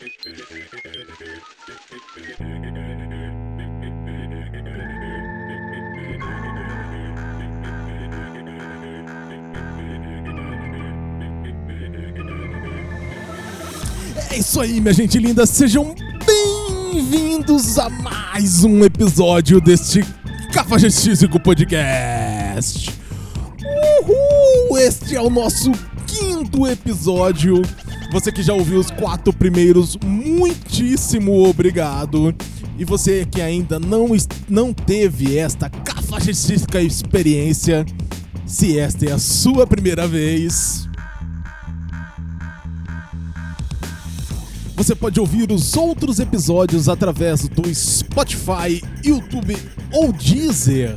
É isso aí, minha gente linda, sejam bem-vindos a mais um episódio deste Cafajestístico Podcast. Uhul! Este é o nosso quinto episódio. Você que já ouviu os quatro primeiros, muitíssimo obrigado. E você que ainda não, não teve esta cafajestística experiência, se esta é a sua primeira vez, Você pode ouvir os outros episódios através do Spotify, YouTube ou Deezer.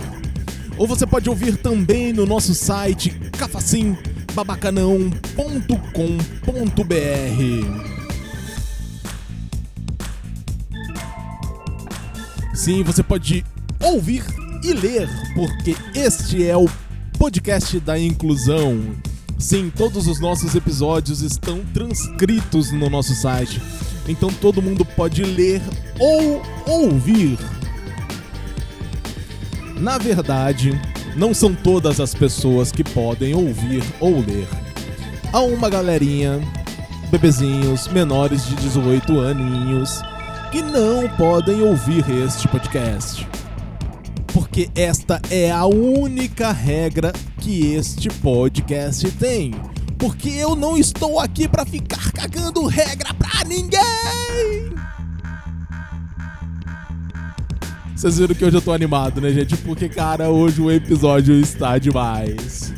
Ou você pode ouvir também no nosso site cafacinbabacanão.com.br. Sim, você pode ouvir e ler, porque este é o podcast da inclusão. Sim, todos os nossos episódios estão transcritos no nosso site. Então todo mundo pode ler ou ouvir. Na verdade, não são todas as pessoas que podem ouvir ou ler. Há uma galerinha, bebezinhos menores de 18 aninhos, que não podem ouvir este podcast. Porque esta é a única regra que este podcast tem. Porque eu não estou aqui pra ficar cagando regra pra ninguém. Vocês viram que hoje eu tô animado, né, gente? Porque, cara, hoje o episódio está demais.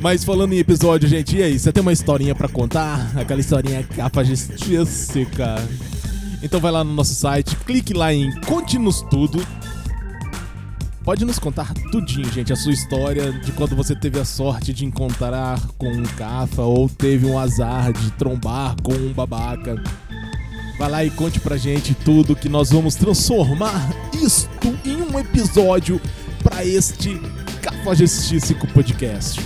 Mas falando em episódio, gente, e aí? Você tem uma historinha pra contar? Aquela historinha cafajestística. Então vai lá no nosso site, clique lá em Conte-nos Tudo. Pode nos contar tudinho, gente, a sua história de quando você teve a sorte de encontrar com um cafa ou teve um azar de trombar com um babaca. Vai lá e conte pra gente tudo que nós vamos transformar isto em um episódio para este cafajestístico podcast.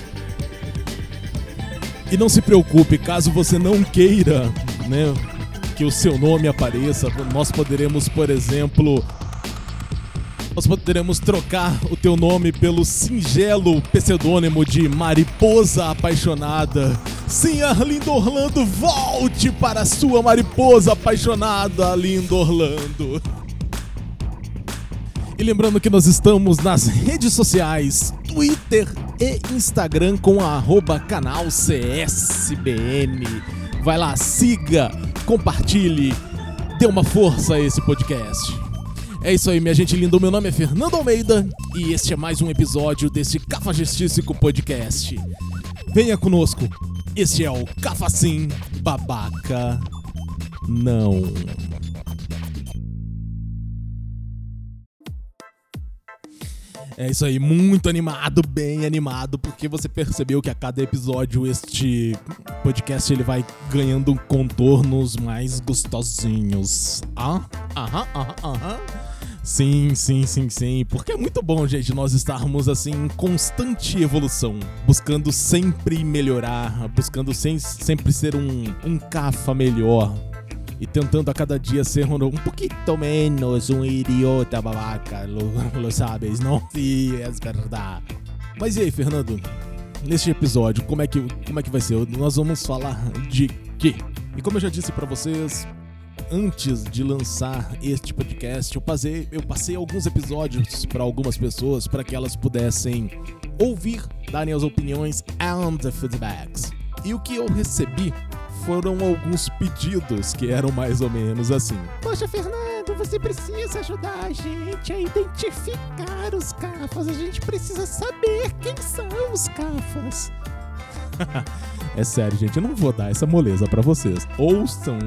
E não se preocupe, caso você não queira, né, que o seu nome apareça, nós poderemos, por exemplo, nós poderemos trocar o teu nome pelo singelo pseudônimo de Mariposa Apaixonada. Sim, Arlindo Orlando, volte para sua mariposa apaixonada, Arlindo Orlando. E lembrando que nós estamos nas redes sociais, Twitter e Instagram com a arroba canal CSBN. Vai lá, siga, compartilhe, dê uma força a esse podcast. É isso aí, minha gente linda. Meu nome é Fernando Almeida e este é mais um episódio desse Cafajestístico Podcast. Venha conosco. Este é o Cafacim Babaca Não. É isso aí, muito animado, bem animado, porque você percebeu que a cada episódio este podcast ele vai ganhando contornos mais gostosinhos. Ah, aham, aham, aham. Sim, sim, sim, sim. Porque é muito bom, gente, nós estarmos assim em constante evolução, buscando sempre melhorar, buscando sem, sempre ser um, um cafa melhor. E tentando a cada dia ser um, pouquinho menos um idiota babaca, lo, lo sabes, não? Sim, é verdade. Mas e aí, Fernando? Neste episódio, como é que, como é que vai ser? Nós vamos falar de quê? E como eu já disse pra vocês, antes de lançar este podcast, eu passei, eu passei alguns episódios para algumas pessoas para que elas pudessem ouvir, darem as opiniões and the feedbacks. E o que eu recebi foram alguns pedidos que eram mais ou menos assim. Poxa, Fernando, você precisa ajudar a gente a identificar os cafas. A gente precisa saber quem são os cafas. É sério, gente, eu não vou dar essa moleza pra vocês. Ouçam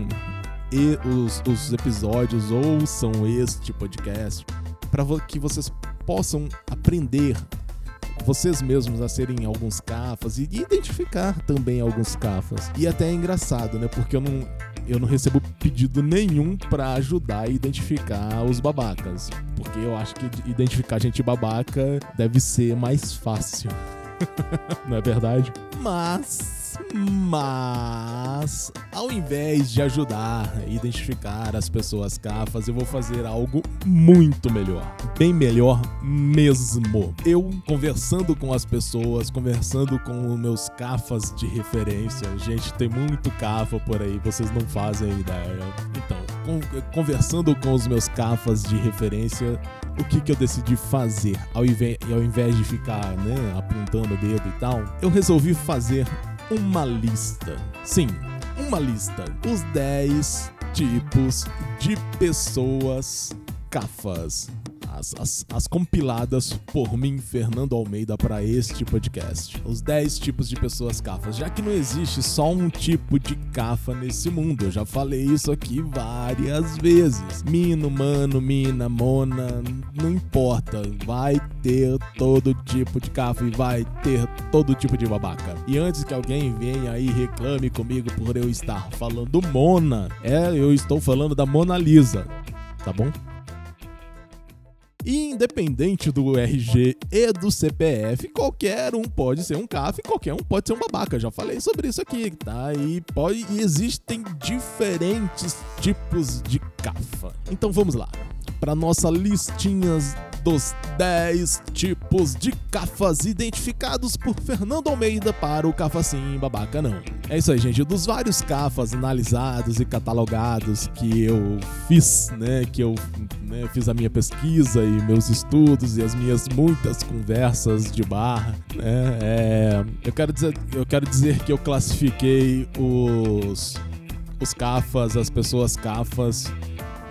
e os, os episódios, ouçam este podcast para que vocês possam aprender vocês mesmos a serem alguns cafas e identificar também alguns cafas. E até é engraçado, né? Porque eu não, eu não recebo pedido nenhum pra ajudar a identificar os babacas. Porque eu acho que identificar gente babaca deve ser mais fácil. não é verdade? Mas, Mas, ao invés de ajudar a identificar as pessoas cafas, eu vou fazer algo muito melhor. Bem melhor mesmo. Eu conversando com as pessoas, conversando com meus cafas de referência. Gente, tem muito cafa por aí, vocês não fazem ideia. Então, conversando com os meus cafas de referência, o que, que eu decidi fazer? Ao invés, ao invés de ficar né, apontando o dedo e tal, eu resolvi fazer uma lista. Sim, uma lista. Os 10 tipos de pessoas cafas as, as, as compiladas por mim, Fernando Almeida, para este podcast. Os 10 tipos de pessoas cafas, já que não existe só um tipo de cafa nesse mundo. Eu já falei isso aqui várias vezes. Mino, mano, mina, mona, não importa. Vai ter todo tipo de cafa e vai ter todo tipo de babaca. E antes que alguém venha aí e reclame comigo por eu estar falando Mona, é, eu estou falando da Mona Lisa, tá bom? E independente do RG e do CPF, qualquer um pode ser um CAF qualquer um pode ser um babaca. Já falei sobre isso aqui, tá? E, pode, e existem diferentes tipos de CAFA. Então vamos lá. Para nossa listinhas dos 10 tipos de cafas identificados por Fernando Almeida para o Cafa Sim Babaca Não. É isso aí, gente. Dos vários cafas analisados e catalogados que eu fiz, né, que eu né, fiz a minha pesquisa meus estudos e as minhas muitas conversas de bar, né, é, eu, quero dizer, eu quero dizer que eu classifiquei os, os cafas, as pessoas cafas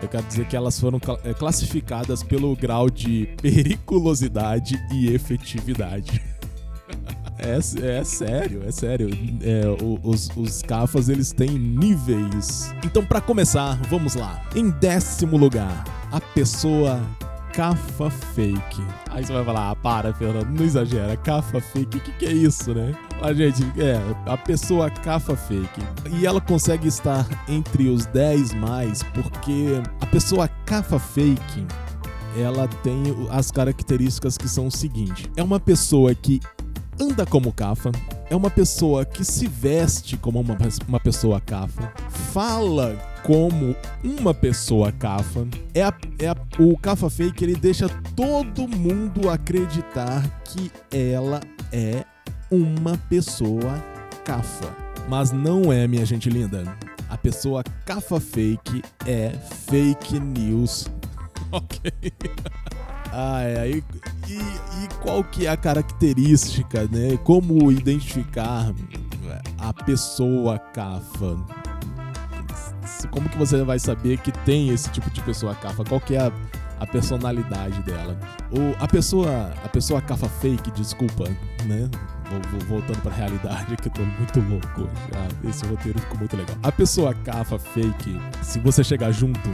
eu quero dizer que elas foram é, classificadas pelo grau de periculosidade e efetividade. É, é, sério, é sério. É, os, os cafas eles têm níveis. Então, para começar, vamos lá. Em décimo lugar, a pessoa cafa fake. Aí você vai falar, ah, para, Fernando, não exagera, cafa fake, o que, que é isso, né? A gente, é, a pessoa cafa fake. E ela consegue estar entre os 10 mais porque a pessoa cafa fake, ela tem as características que são o seguinte: é uma pessoa que anda como cafa, é uma pessoa que se veste como uma, uma pessoa cafa, fala como uma pessoa cafa. É, a, é a, o cafa fake ele deixa todo mundo acreditar que ela é uma pessoa cafa. Mas não é, minha gente linda. A pessoa cafa fake é fake news. Ok. Ah, é. E, e, e, qual que é a característica, né? Como identificar a pessoa cafa? Como que você vai saber que tem esse tipo de pessoa cafa? Qual que é a, a personalidade dela? Ou a pessoa, a pessoa cafa fake, desculpa, né? Voltando pra realidade que eu tô muito louco. Ah, esse roteiro ficou muito legal. A pessoa cafa fake, se você chegar junto,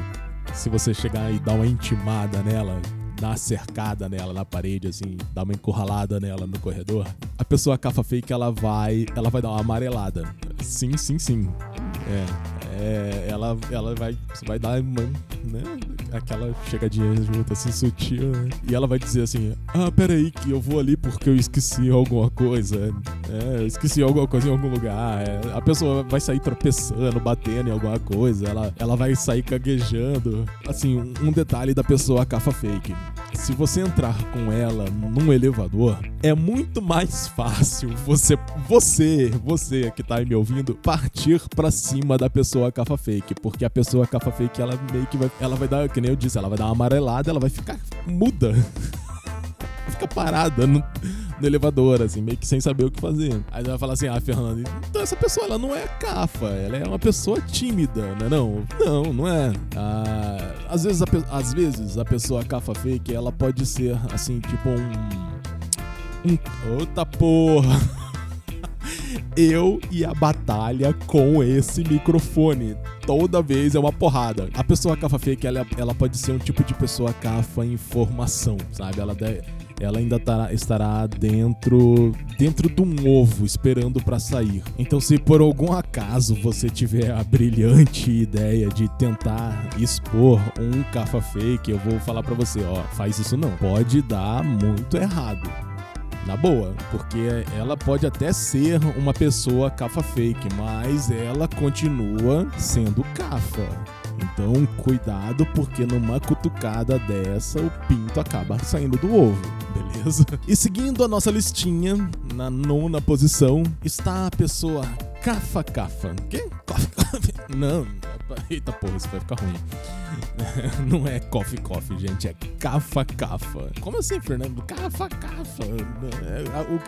se você chegar e dar uma intimada nela, dar uma cercada nela na parede, assim, dar uma encurralada nela no corredor, a pessoa cafa fake, ela vai, ela vai dar uma amarelada. Sim, sim, sim. É, é, ela, ela vai, vai dar né, aquela chegadinha junto, assim, sutil, né? E ela vai dizer assim, ah, peraí que eu vou ali porque eu esqueci alguma coisa. É, eu esqueci alguma coisa em algum lugar. É, a pessoa vai sair tropeçando, batendo em alguma coisa. Ela, ela vai sair caguejando. Assim, um, um detalhe da pessoa cafa fake. Se você entrar com ela num elevador, é muito mais fácil você, você, você que tá aí me ouvindo, partir para cima da pessoa cafa fake, porque a pessoa cafa fake ela meio que vai, ela vai dar, que nem eu disse, ela vai dar uma amarelada, ela vai ficar muda. fica parada no, no, elevador, assim, meio que sem saber o que fazer. Aí ela vai falar assim, ah, Fernando, então essa pessoa, ela não é cafa, ela é uma pessoa tímida, né não? Não, não é. Ah, às, vezes a, às vezes a pessoa cafa fake, ela pode ser, assim, tipo um... um outra porra! eu e a batalha com esse microfone. Toda vez é uma porrada. A pessoa cafa fake, ela, ela pode ser um tipo de pessoa cafa em formação, sabe? Ela deve, ela ainda tará, estará dentro dentro de um ovo esperando para sair. Então, se por algum acaso você tiver a brilhante ideia de tentar expor um cafa fake, eu vou falar para você, ó, faz isso não. Pode dar muito errado Na boa, porque ela pode até ser uma pessoa cafa fake, mas ela continua sendo cafa. Então, cuidado, porque numa cutucada dessa, o pinto acaba saindo do ovo, beleza? E seguindo a nossa listinha, na nona posição, está a pessoa cafa cafa. Quê? Não, eita porra, isso vai ficar ruim. Não é coffee coffee, gente, é cafa cafa. Como assim, Fernando? Cafa cafa.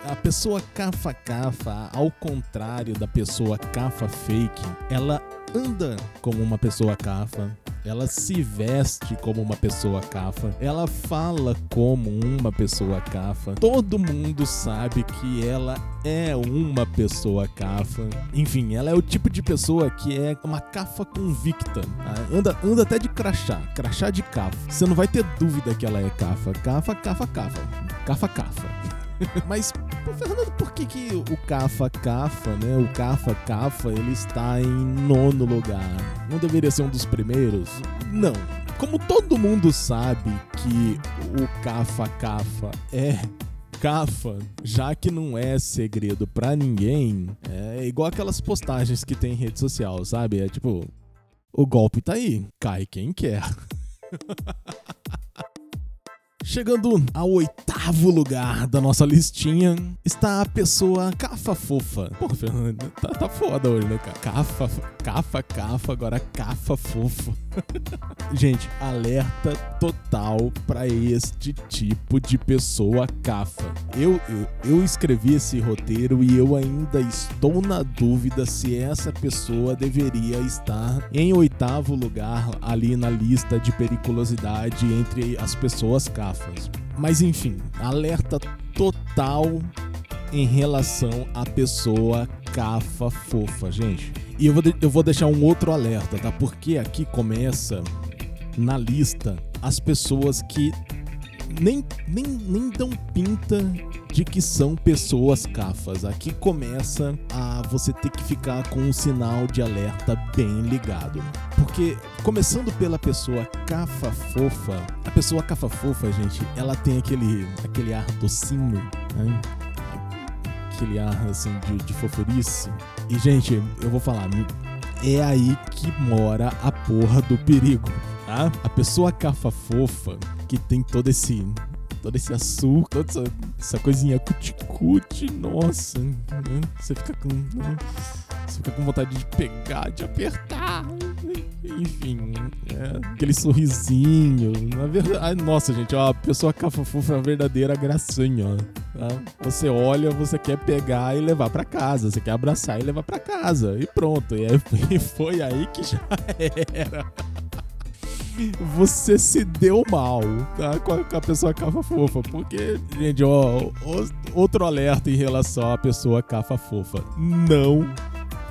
A, a pessoa cafa cafa, ao contrário da pessoa cafa fake, ela anda como uma pessoa cafa, ela se veste como uma pessoa cafa, ela fala como uma pessoa cafa. Todo mundo sabe que ela é uma pessoa cafa. Enfim, ela é o tipo de pessoa que é uma cafa convicta. Tá? Anda, anda até de crachá, crachá de cafa. Você não vai ter dúvida que ela é cafa. Cafa, cafa, cafa. Cafa, cafa. Mas, Fernando, por que, que o Cafa Cafa, né? O Cafa Cafa, ele está em nono lugar? Não deveria ser um dos primeiros? Não. Como todo mundo sabe que o Cafa Cafa é Cafa, já que não é segredo para ninguém, é igual aquelas postagens que tem em rede social, sabe? É tipo, o golpe tá aí, cai quem quer. Chegando ao oitavo lugar da nossa listinha está a pessoa cafa fofa. Pô, Fernando, tá, tá foda hoje, né, cara? Cafa, cafa, cafa, agora cafa fofo. Gente, alerta total para este tipo de pessoa cafa. Eu, eu, eu escrevi esse roteiro e eu ainda estou na dúvida se essa pessoa deveria estar em oitavo lugar ali na lista de periculosidade entre as pessoas cafa. Mas enfim, alerta total em relação à pessoa cafa fofa, gente. E eu vou, eu vou deixar um outro alerta, tá? Porque aqui começa na lista as pessoas que nem, nem, nem dão pinta de que são pessoas cafas. Aqui começa a você ter que ficar com um sinal de alerta bem ligado. Porque, começando pela pessoa cafa fofa, a pessoa cafa fofa, gente, ela tem aquele, aquele ar docinho, né? aquele ar assim de, de fofurice. E, gente, eu vou falar, é aí que mora a porra do perigo, tá? A pessoa cafa fofa, que tem todo esse todo esse açúcar, toda essa, essa coisinha cuticute, nossa, né? você fica com né? você fica com vontade de pegar, de apertar, enfim, é, aquele sorrisinho, na verdade, nossa gente, ó, a pessoa cafafufa é uma verdadeira gracinha, ó, tá? Você olha, você quer pegar e levar para casa, você quer abraçar e levar para casa e pronto, e, e foi aí que já era você se deu mal, tá? Com a, com a pessoa cafa fofa. Porque, gente, ó, outro alerta em relação à pessoa cafa fofa. Não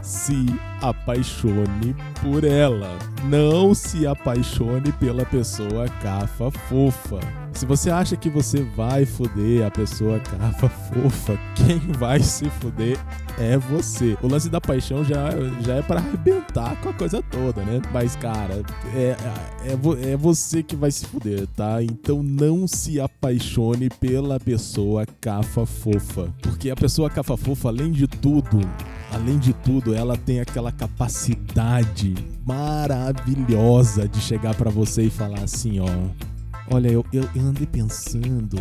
se apaixone por ela. Não se apaixone pela pessoa cafa fofa. Se você acha que você vai foder a pessoa cafa fofa, quem vai se foder é você. O lance da paixão já, já é para arrebentar com a coisa toda, né? Mas, cara, é, é, é você que vai se fuder, tá? Então não se apaixone pela pessoa cafa fofa. Porque a pessoa cafa fofa, além de tudo, além de tudo, ela tem aquela capacidade maravilhosa de chegar para você e falar assim, ó. Olha, eu, eu, eu andei pensando.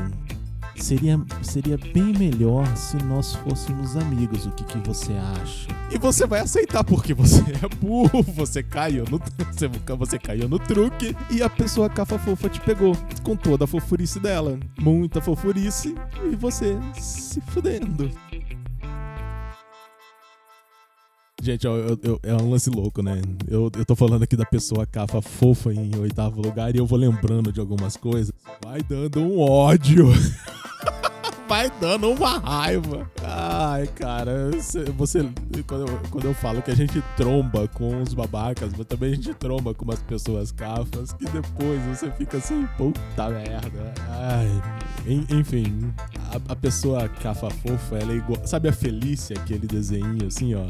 Seria, seria bem melhor se nós fôssemos amigos. O que, que você acha? E você vai aceitar porque você é burro, você caiu no você, você caiu no truque e a pessoa cafa fofa te pegou com toda a fofurice dela, muita fofurice e você se fudendo. Gente, eu, eu, é um lance louco, né? Eu, eu tô falando aqui da pessoa cafa fofa em oitavo lugar e eu vou lembrando de algumas coisas. Vai dando um ódio. Vai dando uma raiva. Ai, cara, você. Quando eu, quando eu falo que a gente tromba com os babacas, mas também a gente tromba com umas pessoas cafas, que depois você fica assim, puta merda. Ai. Enfim, a, a pessoa cafa fofa, ela é igual. Sabe a Felícia, aquele desenho assim, ó?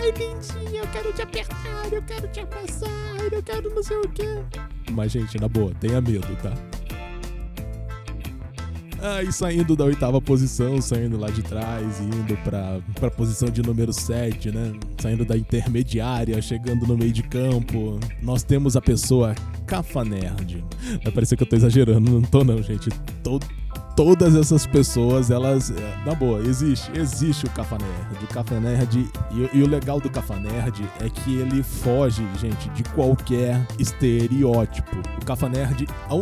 Ai, lindinha, eu quero te apertar, eu quero te abraçar, eu quero não sei o quê. Mas, gente, na boa, tenha medo, tá? Aí saindo da oitava posição, saindo lá de trás, indo pra, pra posição de número 7, né? Saindo da intermediária, chegando no meio de campo. Nós temos a pessoa Cafa Nerd. Vai parecer que eu tô exagerando, não tô não, gente. Tô, todas essas pessoas, elas. é, Na boa, existe. Existe o Cafa Nerd. O Cafa Nerd. E, e o legal do Cafa Nerd é que ele foge, gente, de qualquer estereótipo. O Cafa Nerd. O,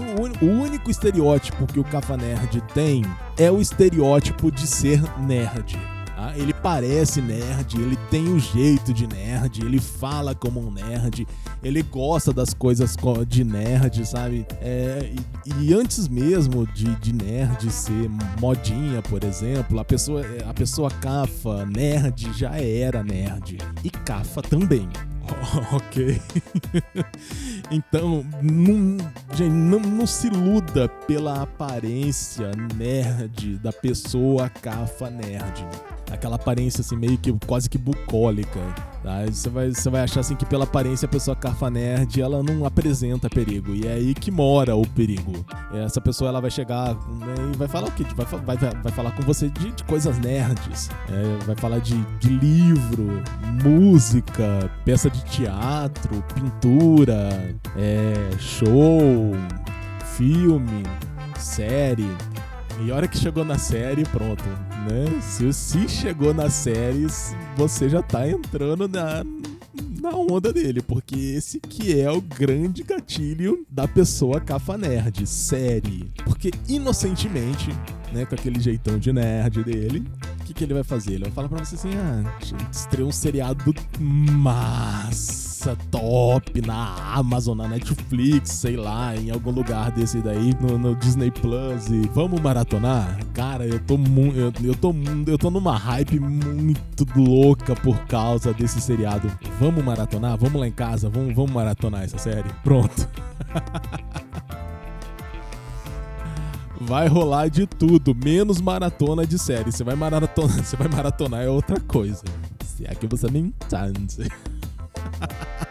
o- único estereótipo que o Cafa Nerd tem é o estereótipo de ser nerd. Tá? Ele parece nerd, ele tem o jeito de nerd, ele fala como um nerd, ele gosta das coisas co- de nerd, sabe? É, e, e antes mesmo de, de nerd ser modinha, por exemplo, a pessoa, a pessoa cafa, nerd, já era nerd. E cafa também. ok. então, não, gente, não, não se iluda pela aparência nerd da pessoa cafa nerd. Aquela aparência assim, meio que quase que bucólica. Tá? Você, vai, você vai achar assim que pela aparência a pessoa cafa nerd ela não apresenta perigo. E é aí que mora o perigo. Essa pessoa ela vai chegar né, e vai falar o quê? Vai, vai, vai falar com você de, de coisas nerds. É, vai falar de, de livro, música, peça de teatro, pintura, é, show, filme, série. E a hora que chegou na série, pronto, né? Se, se chegou na série, você já tá entrando na, na onda dele, porque esse que é o grande gatilho da pessoa cafa nerd, série. Porque inocentemente, né, com aquele jeitão de nerd dele, que, que ele vai fazer? Ele vai falar pra você assim: ah, estreou um seriado massa, top, na Amazon, na Netflix, sei lá, em algum lugar desse daí, no, no Disney Plus. E vamos maratonar? Cara, eu tô, mu eu, eu, tô, eu tô numa hype muito louca por causa desse seriado. Vamos maratonar? Vamos lá em casa? Vamos, vamos maratonar essa série? Pronto. Vai rolar de tudo, menos maratona de série. Você vai maratonar, você vai maratonar é outra coisa. Se é que você me entende.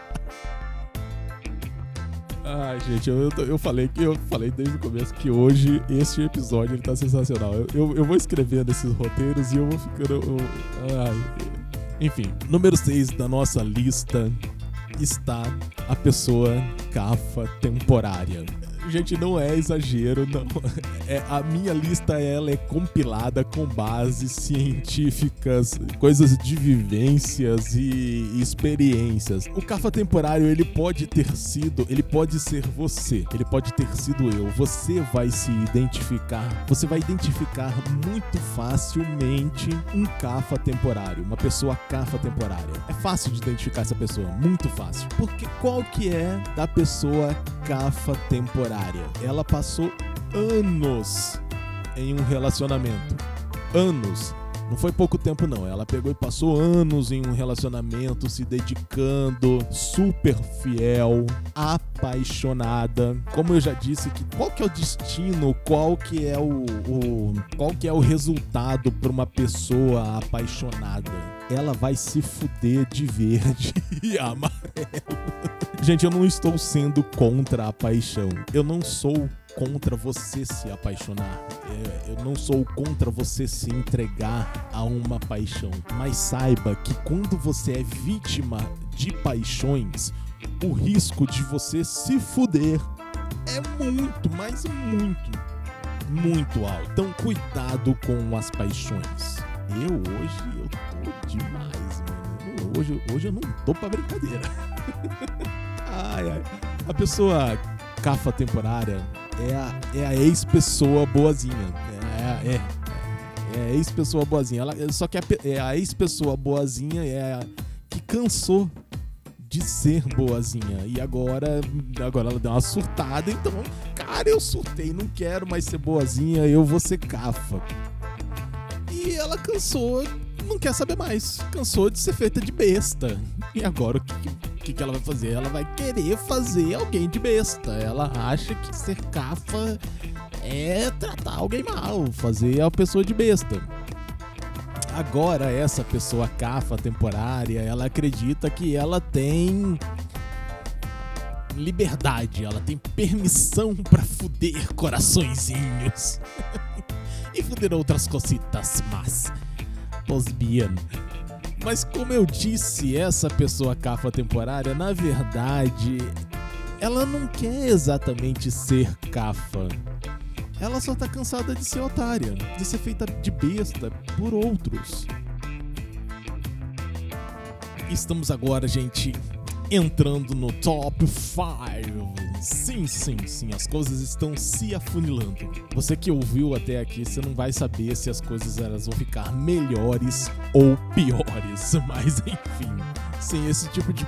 Ai, gente, eu, eu, falei eu falei desde o começo que hoje esse episódio ele tá sensacional. Eu, eu, eu vou escrevendo esses roteiros e eu vou ficando. eu-. Enfim, número 6 da nossa lista está a pessoa cafa temporária. Gente, não é exagero, não. É, a minha lista ela é compilada com bases científicas, coisas de vivências e experiências. O cafa temporário ele pode ter sido, ele pode ser você, ele pode ter sido eu. Você vai se identificar, você vai identificar muito facilmente um cafa temporário, uma pessoa cafa temporária. É fácil de identificar essa pessoa, muito fácil. Porque qual que é da pessoa cafa temporária? Ela passou anos em um relacionamento. Anos. Não foi pouco tempo não, ela pegou e passou anos em um relacionamento, se dedicando, super fiel, apaixonada. Como eu já disse, que qual que é o destino, qual que é o, o qual que é o resultado para uma pessoa apaixonada? Ela vai se fuder de verde e amarelo. Gente, eu não estou sendo contra a paixão. Eu não sou contra você se apaixonar. É, Eu não sou contra você se entregar a uma paixão. Mas saiba que quando você é vítima de paixões, o risco de você se fuder é muito, mas muito, muito alto. Então, cuidado com as paixões. Eu hoje, eu tô demais, mano. Hoje, hoje eu não tô pra brincadeira. ai, ai. A pessoa cafa temporária é a, é a ex-pessoa boazinha. É, a- é, é a ex-pessoa boazinha. Ela, só que a, é a ex-pessoa boazinha é a que cansou de ser boazinha. E agora, agora ela deu uma surtada, então, cara, eu surtei, não quero mais ser boazinha, eu vou ser cafa. E ela cansou, não quer saber mais. Cansou de ser feita de besta. E agora o que, que, que ela vai fazer? Ela vai querer fazer alguém de besta. Ela acha que ser cafa é tratar alguém mal, fazer a pessoa de besta. Agora, essa pessoa cafa temporária, ela acredita que ela tem liberdade, ela tem permissão pra fuder coraçõezinhos. e fuder outras cositas, mas. Posbian. Mas como eu disse, essa pessoa cafa temporária, na verdade, ela não quer exatamente ser cafa. Ela só tá cansada de ser otária, de ser feita de besta por outros. Estamos agora, gente, entrando no top 5. Sim, sim, sim, as coisas estão se afunilando. Você que ouviu até aqui, você não vai saber se as coisas elas vão ficar melhores ou piores, mas enfim. Sim, esse tipo de,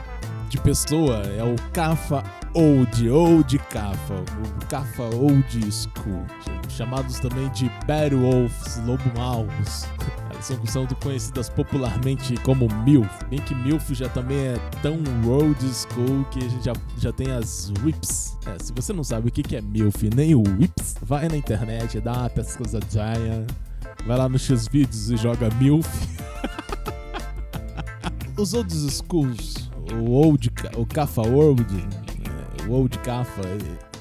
de pessoa é o Cafa Old, Old Cafa, o Cafa Old School, chamados também de Bad Wolves, Lobo Maus. são, são conhecidas popularmente como MILF. Bem que MILF já também é tão old school que a gente já, já tem as whips. É, se você não sabe o que, é MILF nem o whips, vai na internet, dá uma pesquisadinha, vai lá nos X-Vídeos e joga MILF. Os old schools, o old, o Cafa World, é, o old Cafa,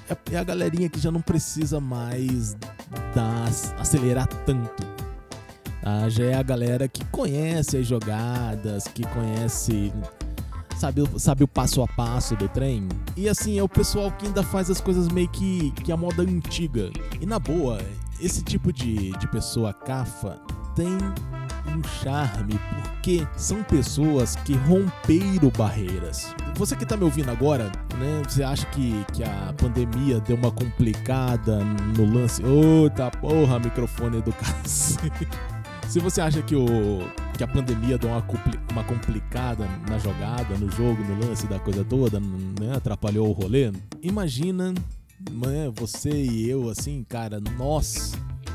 é, é a galerinha que já não precisa mais dar, acelerar tanto ah, já é a galera que conhece as jogadas, que conhece. Sabe, sabe o passo a passo do trem? E assim, é o pessoal que ainda faz as coisas meio que, que a moda antiga. E na boa, esse tipo de, de pessoa cafa tem um charme porque são pessoas que romperam barreiras. Você que tá me ouvindo agora, né? Você acha que, que a pandemia deu uma complicada no lance? Ô, tá porra, microfone do cacete. Se você acha que, o, que a pandemia deu uma, uma complicada na jogada, no jogo, no lance da coisa toda, né, atrapalhou o rolê, imagina né, você e eu, assim, cara, nós,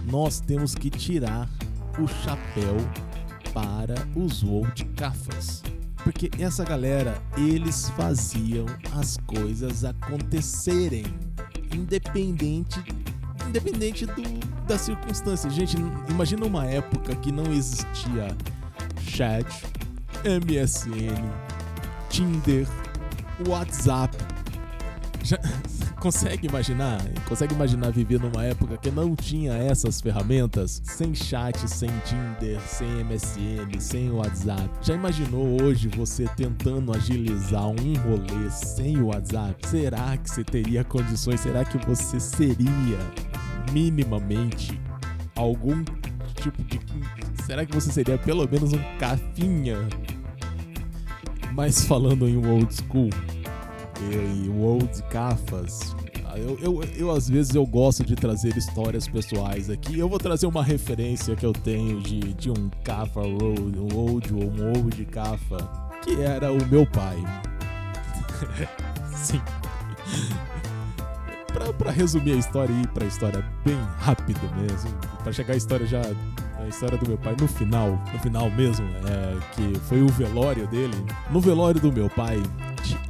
nós temos que tirar o chapéu para os World Cafas. Porque essa galera, eles faziam as coisas acontecerem, independente independente do, da circunstância. Gente, imagina uma época que não existia chat, MSN, Tinder, WhatsApp. Já, consegue imaginar? Consegue imaginar viver numa época que não tinha essas ferramentas? Sem chat, sem Tinder, sem MSN, sem WhatsApp. Já imaginou hoje você tentando agilizar um rolê sem o WhatsApp? Será que você teria condições? Será que você seria minimamente algum tipo de. Será que você seria pelo menos um cafinha? Mas falando em old school e old cafas, eu, eu, eu, às vezes eu gosto de trazer histórias pessoais aqui. Eu vou trazer uma referência que eu tenho de, de um cafa old, um old ou um old cafa, que era o meu pai. Sim pra, pra resumir a história e ir pra história bem rápido mesmo, pra chegar a história já. A história do meu pai no final, no final mesmo, é, que foi o velório dele. No velório do meu pai,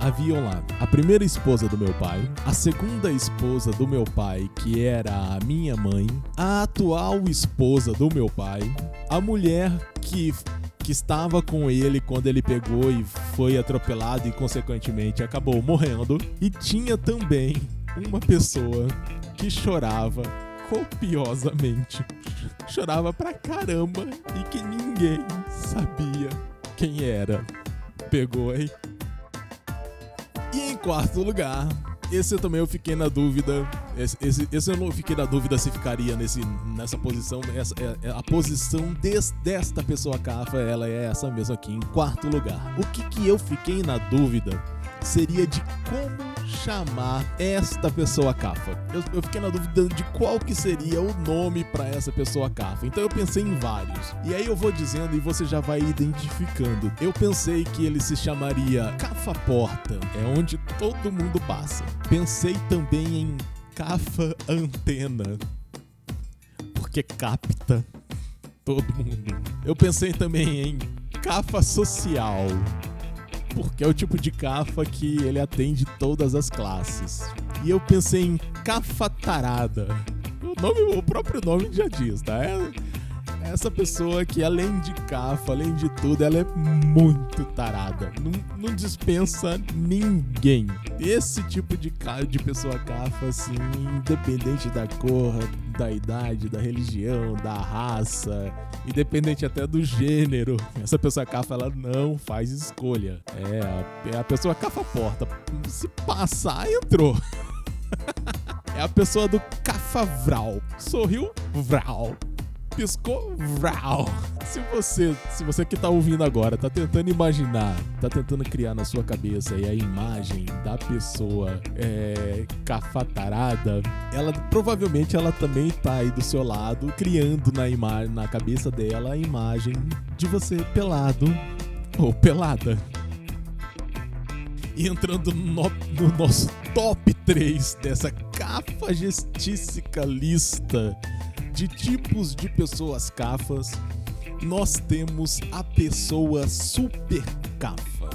haviam lá a primeira esposa do meu pai, a segunda esposa do meu pai, que era a minha mãe, a atual esposa do meu pai, a mulher que que estava com ele quando ele pegou e foi atropelado e consequentemente acabou morrendo, e tinha também uma pessoa que chorava copiosamente. Chorava pra caramba e que ninguém sabia quem era. Pegou, hein? E em quarto lugar, esse eu também eu fiquei na dúvida. Esse, esse, esse, eu não fiquei na dúvida se ficaria nesse, nessa posição. Essa, é, é a posição des, desta pessoa cafa, ela é essa mesma aqui, em quarto lugar. O que, que eu fiquei na dúvida seria de como chamar esta pessoa cafa. Eu, eu, fiquei na dúvida de qual que seria o nome para essa pessoa cafa. Então eu pensei em vários. E aí eu vou dizendo e você já vai identificando. Eu pensei que ele se chamaria Cafa Porta, é onde todo mundo passa. Pensei também em Cafa Antena, porque capta todo mundo. Eu pensei também em Cafa Social porque é o tipo de cafa que ele atende todas as classes. E eu pensei em cafatarada. O, nome, o próprio nome já diz, tá? É essa pessoa que, além de cafa, além de tudo, ela é muito tarada. Não, não dispensa ninguém. Esse tipo de, de pessoa cafa, assim, independente da cor, da idade, da religião, da raça, independente até do gênero. Essa pessoa cafa, ela não faz escolha. É, a, a pessoa cafa a porta. Se passar, entrou. é a pessoa do cafavral. Sorriu? Vral piscou, vral. Se você, se você que tá ouvindo agora, tá tentando imaginar, tá tentando criar na sua cabeça a imagem da pessoa é, cafatarada, ela provavelmente ela também tá aí do seu lado, criando na imagem, na cabeça dela a imagem de você pelado ou pelada. E entrando no, no nosso top 3 dessa cafagestística lista de tipos de pessoas cafas, nós temos a pessoa super cafa.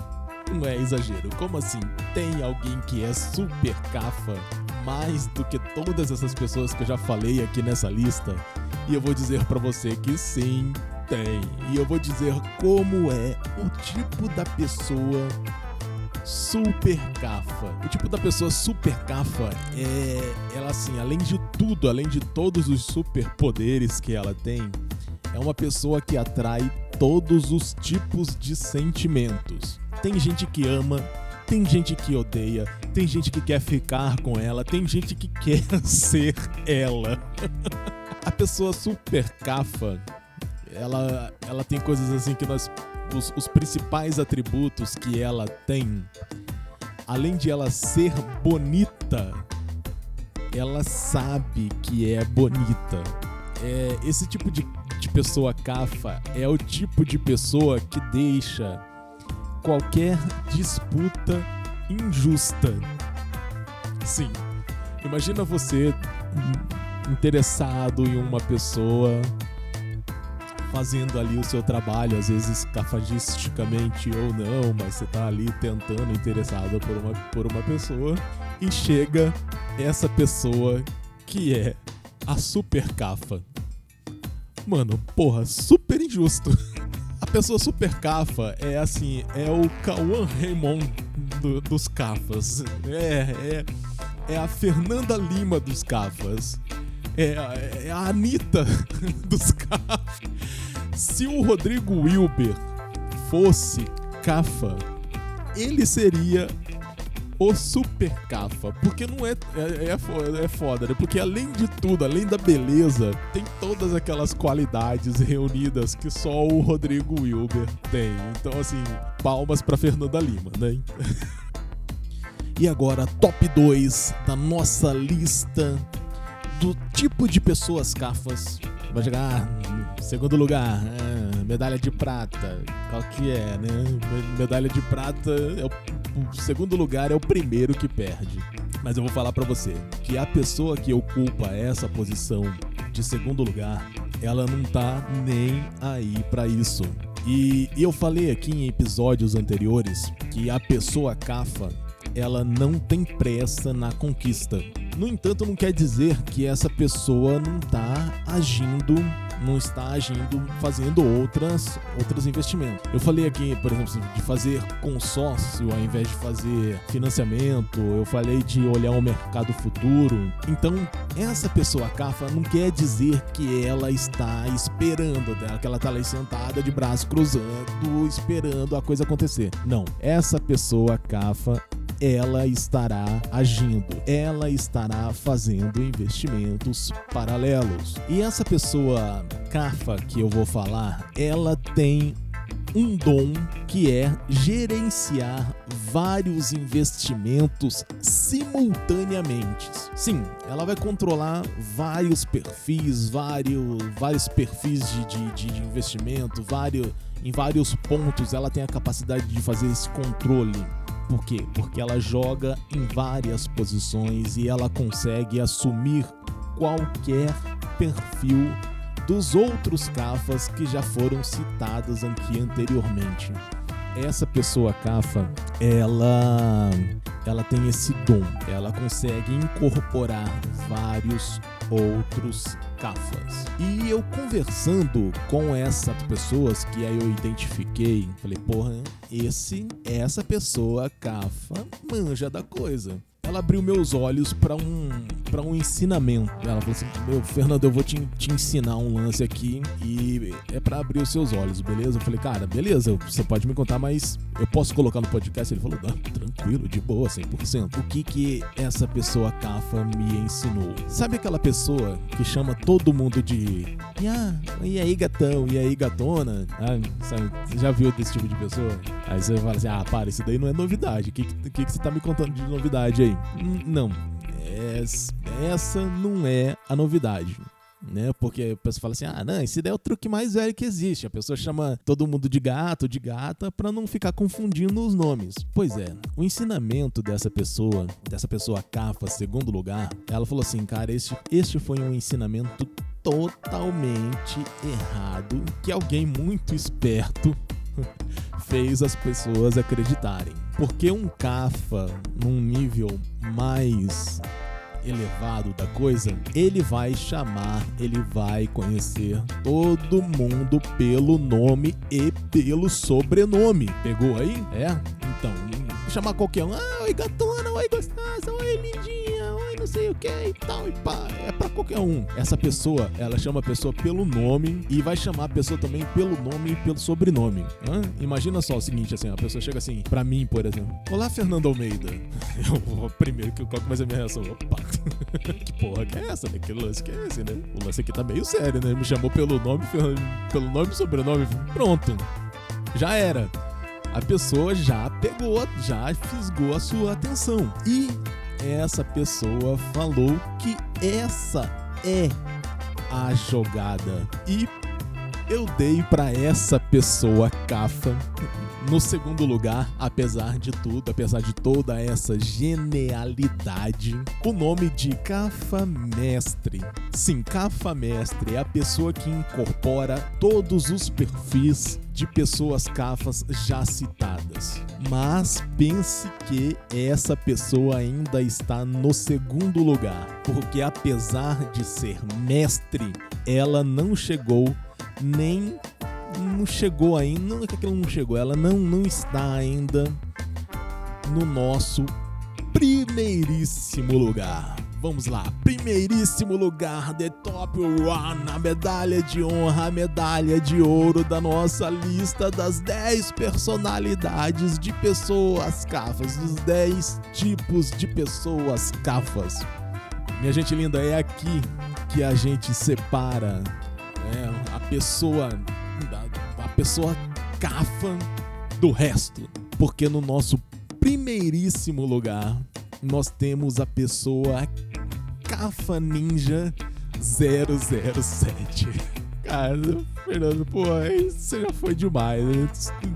Não é exagero, como assim? Tem alguém que é super cafa mais do que todas essas pessoas que eu já falei aqui nessa lista? E eu vou dizer para você que sim, tem. E eu vou dizer como é o tipo da pessoa super cafa. O tipo da pessoa super cafa é ela assim, além de tudo, além de todos os superpoderes que ela tem, é uma pessoa que atrai todos os tipos de sentimentos. Tem gente que ama, tem gente que odeia, tem gente que quer ficar com ela, tem gente que quer ser ela. A pessoa super cafa, ela, ela tem coisas assim que nós os, os principais atributos que ela tem, além de ela ser bonita, ela sabe que é bonita. É, esse tipo de, de pessoa cafa é o tipo de pessoa que deixa qualquer disputa injusta. Sim, imagina você interessado em uma pessoa fazendo ali o seu trabalho, às vezes cafagisticamente ou não, mas você tá ali tentando interessado por uma, por uma pessoa e chega essa pessoa que é a super cafa. Mano, porra, super injusto. A pessoa super cafa é assim, é o Cauã Raymond do, dos cafas. É, é, é a Fernanda Lima dos cafas. É, é a Anitta dos cafas. Se o Rodrigo Wilber fosse Cafa, ele seria o super Cafa. Porque não é, é, é, é foda, né? Porque além de tudo, além da beleza, tem todas aquelas qualidades reunidas que só o Rodrigo Wilber tem. Então, assim, palmas pra Fernanda Lima, né? e agora, top 2 da nossa lista do tipo de pessoas cafas. Vai chegar segundo lugar, é, medalha de prata. Qual que é, né? Medalha de prata, é o, o segundo lugar é o primeiro que perde. Mas eu vou falar para você que a pessoa que ocupa essa posição de segundo lugar, ela não tá nem aí para isso. E eu falei aqui em episódios anteriores que a pessoa cafa, ela não tem pressa na conquista. No entanto, não quer dizer que essa pessoa não está agindo não está agindo fazendo outras outros investimentos. Eu falei aqui, por exemplo, de fazer consórcio ao invés de fazer financiamento, eu falei de olhar o mercado futuro. Então, essa pessoa cafa não quer dizer que ela está esperando, né? que ela está ali sentada de braço cruzando, esperando a coisa acontecer. Não, essa pessoa cafa ela estará agindo, ela estará fazendo investimentos paralelos. E essa pessoa CAFA que eu vou falar, ela tem um dom que é gerenciar vários investimentos simultaneamente. Sim, ela vai controlar vários perfis, vários, vários perfis de, de, de investimento, vários, em vários pontos ela tem a capacidade de fazer esse controle. Por quê? Porque ela joga em várias posições e ela consegue assumir qualquer perfil dos outros cafas que já foram citados aqui anteriormente. Essa pessoa cafa, ela ela tem esse dom, ela consegue incorporar vários outros cafas. E eu conversando com essas pessoas que aí eu identifiquei, falei, porra, esse, essa pessoa cafa manja da coisa. Ela abriu meus olhos para um, para um ensinamento. Ela falou assim: Meu, Fernando, eu vou te, te ensinar um lance aqui e é para abrir os seus olhos, beleza? Eu falei, cara, beleza, você pode me contar, mas eu posso colocar no podcast? Ele falou, tranquilo, de boa, 100%. O que que essa pessoa cafa me ensinou? Sabe aquela pessoa que chama todo mundo de e aí gatão, e aí gatona? Ah, sabe, você já viu desse tipo de pessoa? Aí você fala assim, ah, para, isso daí não é novidade. O que, que, que você tá me contando de novidade aí? Não, essa não é a novidade né? Porque a pessoa fala assim: ah, não, esse daí é o truque mais velho que existe. A pessoa chama todo mundo de gato, de gata, para não ficar confundindo os nomes. Pois é, o ensinamento dessa pessoa, dessa pessoa cafa, segundo lugar, ela falou assim: cara, este, este foi um ensinamento totalmente errado que alguém muito esperto fez as pessoas acreditarem. Porque um cafa num nível mais elevado da coisa, ele vai chamar, ele vai conhecer todo mundo pelo nome e pelo sobrenome. Pegou aí? É? Então, chamar qualquer um. Ah, oi gatona, oi gostosa, oi lindinha, não sei o que e tal e pá. É pra qualquer um. Essa pessoa, ela chama a pessoa pelo nome e vai chamar a pessoa também pelo nome e pelo sobrenome. Hã? Imagina só o seguinte, assim, a pessoa chega assim, pra mim, por exemplo. Olá, Fernando Almeida. Eu, primeiro que eu coloco mais a minha reação. Opa, que porra que é essa, né? Que lance que é esse, né? O lance aqui tá meio sério, né? Me chamou pelo nome, pelo nome e sobrenome. Pronto. Já era a pessoa já pegou, já fisgou a sua atenção. E essa pessoa falou que essa é a jogada. E eu dei para essa pessoa cafa no segundo lugar, apesar de tudo, apesar de toda essa genialidade, o nome de Cafamestre. Sim, Cafamestre é a pessoa que incorpora todos os perfis de pessoas cafas já citadas. Mas pense que essa pessoa ainda está no segundo lugar, porque apesar de ser mestre, ela não chegou nem não chegou ainda, não é que ela não chegou, ela não, não está ainda no nosso primeiríssimo lugar. Vamos lá, primeiríssimo lugar, The Top One, a medalha de honra, a medalha de ouro da nossa lista das 10 personalidades de pessoas cafas, dos 10 tipos de pessoas cafas. Minha gente linda, é aqui que a gente separa né, a pessoa a pessoa cafa do resto. Porque no nosso primeiríssimo lugar, nós temos a pessoa Cafa Ninja 007. Cara, Fernando, pô, isso já foi demais. Né?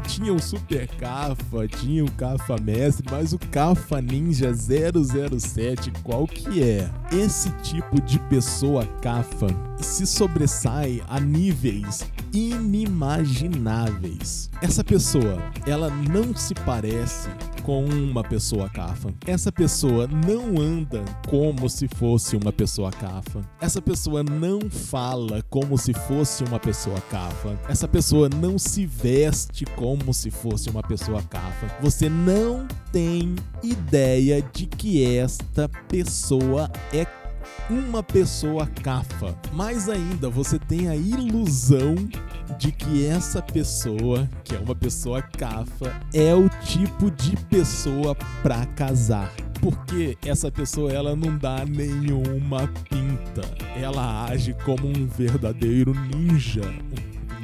Tinha o Super Cafa, tinha o Cafa Mestre, mas o Cafa Ninja 007, qual que é? Esse tipo de pessoa Cafa se sobressai a níveis inimagináveis. Essa pessoa, ela não se parece com uma pessoa cafa. Essa pessoa não anda como se fosse uma pessoa cafa. Essa pessoa não fala como se fosse uma pessoa cafa. Essa pessoa não se veste como se fosse uma pessoa cafa. Você não tem ideia de que esta pessoa é uma pessoa cafa. Mais ainda, você tem a ilusão de que essa pessoa, que é uma pessoa cafa, é o tipo de pessoa para casar. Porque essa pessoa ela não dá nenhuma pinta. Ela age como um verdadeiro ninja,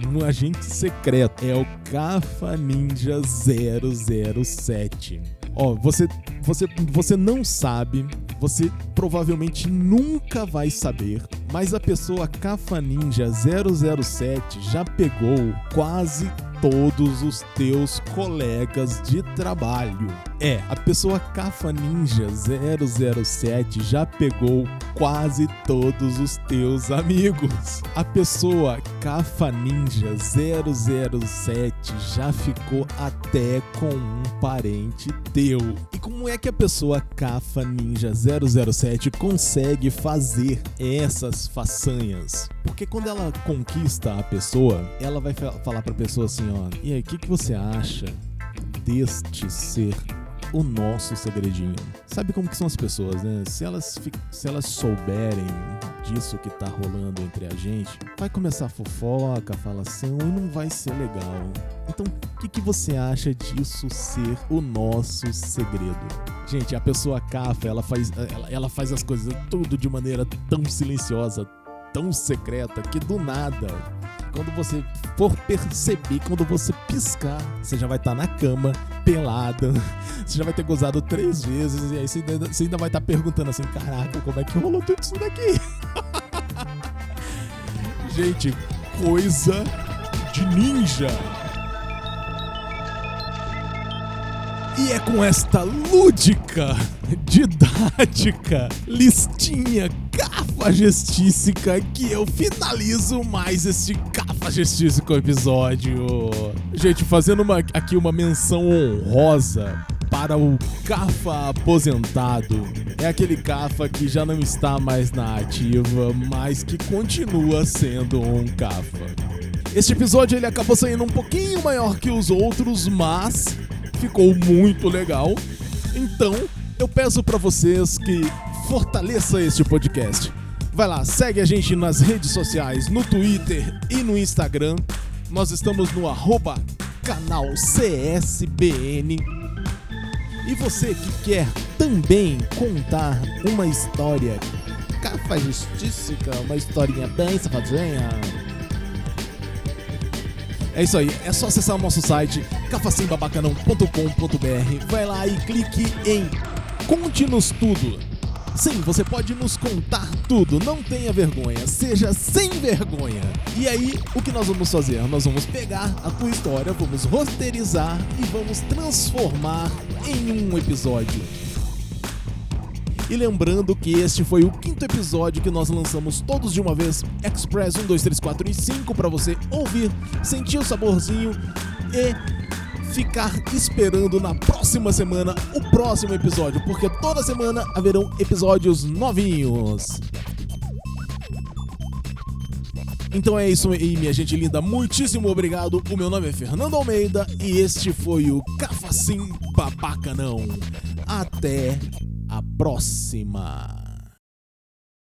um agente secreto. É o Cafa Ninja 007. Ó, você, você, você não sabe você provavelmente nunca vai saber, mas a pessoa Cafa Ninja 007 já pegou quase todos os teus colegas de trabalho. É, a pessoa Cafa Ninja 007 já pegou quase todos os teus amigos. A pessoa Cafa Ninja 007 já ficou até com um parente teu. E como é que a pessoa Cafa Ninja 007 consegue fazer essas façanhas? Porque quando ela conquista a pessoa, ela vai falar pra pessoa assim, ó, e aí, o que, que você acha deste ser o nosso segredinho. Sabe como que são as pessoas, né? Se elas, se elas souberem disso que tá rolando entre a gente, vai começar fofoca, falação e não vai ser legal. Então, o que, que você acha disso ser o nosso segredo? Gente, a pessoa cafa, ela faz, ela, ela faz as coisas tudo de maneira tão silenciosa, tão secreta, que do nada quando você for perceber, quando você piscar, você já vai estar tá na cama, pelada, você já vai ter gozado três vezes, e aí você ainda, você ainda vai estar tá perguntando assim: caraca, como é que rolou tudo isso daqui? Gente, coisa de ninja. E é com esta lúdica, didática, listinha cafajestística que eu finalizo mais este cafajestístico episódio. Gente, fazendo uma, aqui uma menção honrosa para o Cafa aposentado. É aquele Cafa que já não está mais na ativa, mas que continua sendo um Cafa. Este episódio ele acabou saindo um pouquinho maior que os outros, mas ficou muito legal. Então, eu peço para vocês que fortaleça este podcast. Vai lá, segue a gente nas redes sociais, no Twitter e no Instagram. Nós estamos no arroba canal CSBN. E você que quer também contar uma história cafajestística, uma historinha bem safadinha, é isso aí, é só acessar o nosso site cafasembabacanão.com.br. Vai lá e clique em Conte-nos tudo. Sim, você pode nos contar tudo, não tenha vergonha, seja sem vergonha. E aí, o que nós vamos fazer? Nós vamos pegar a tua história, vamos roteirizar e vamos transformar em um episódio. E lembrando que este foi o quinto episódio que nós lançamos todos de uma vez, Express 1, 2, 3, 4 e 5, para você ouvir, sentir o saborzinho e ficar esperando na próxima semana o próximo episódio, porque toda semana haverão episódios novinhos. Então é isso aí, minha gente linda. Muitíssimo obrigado. O meu nome é Fernando Almeida e este foi o Cafacim Babacanão. Até a próxima.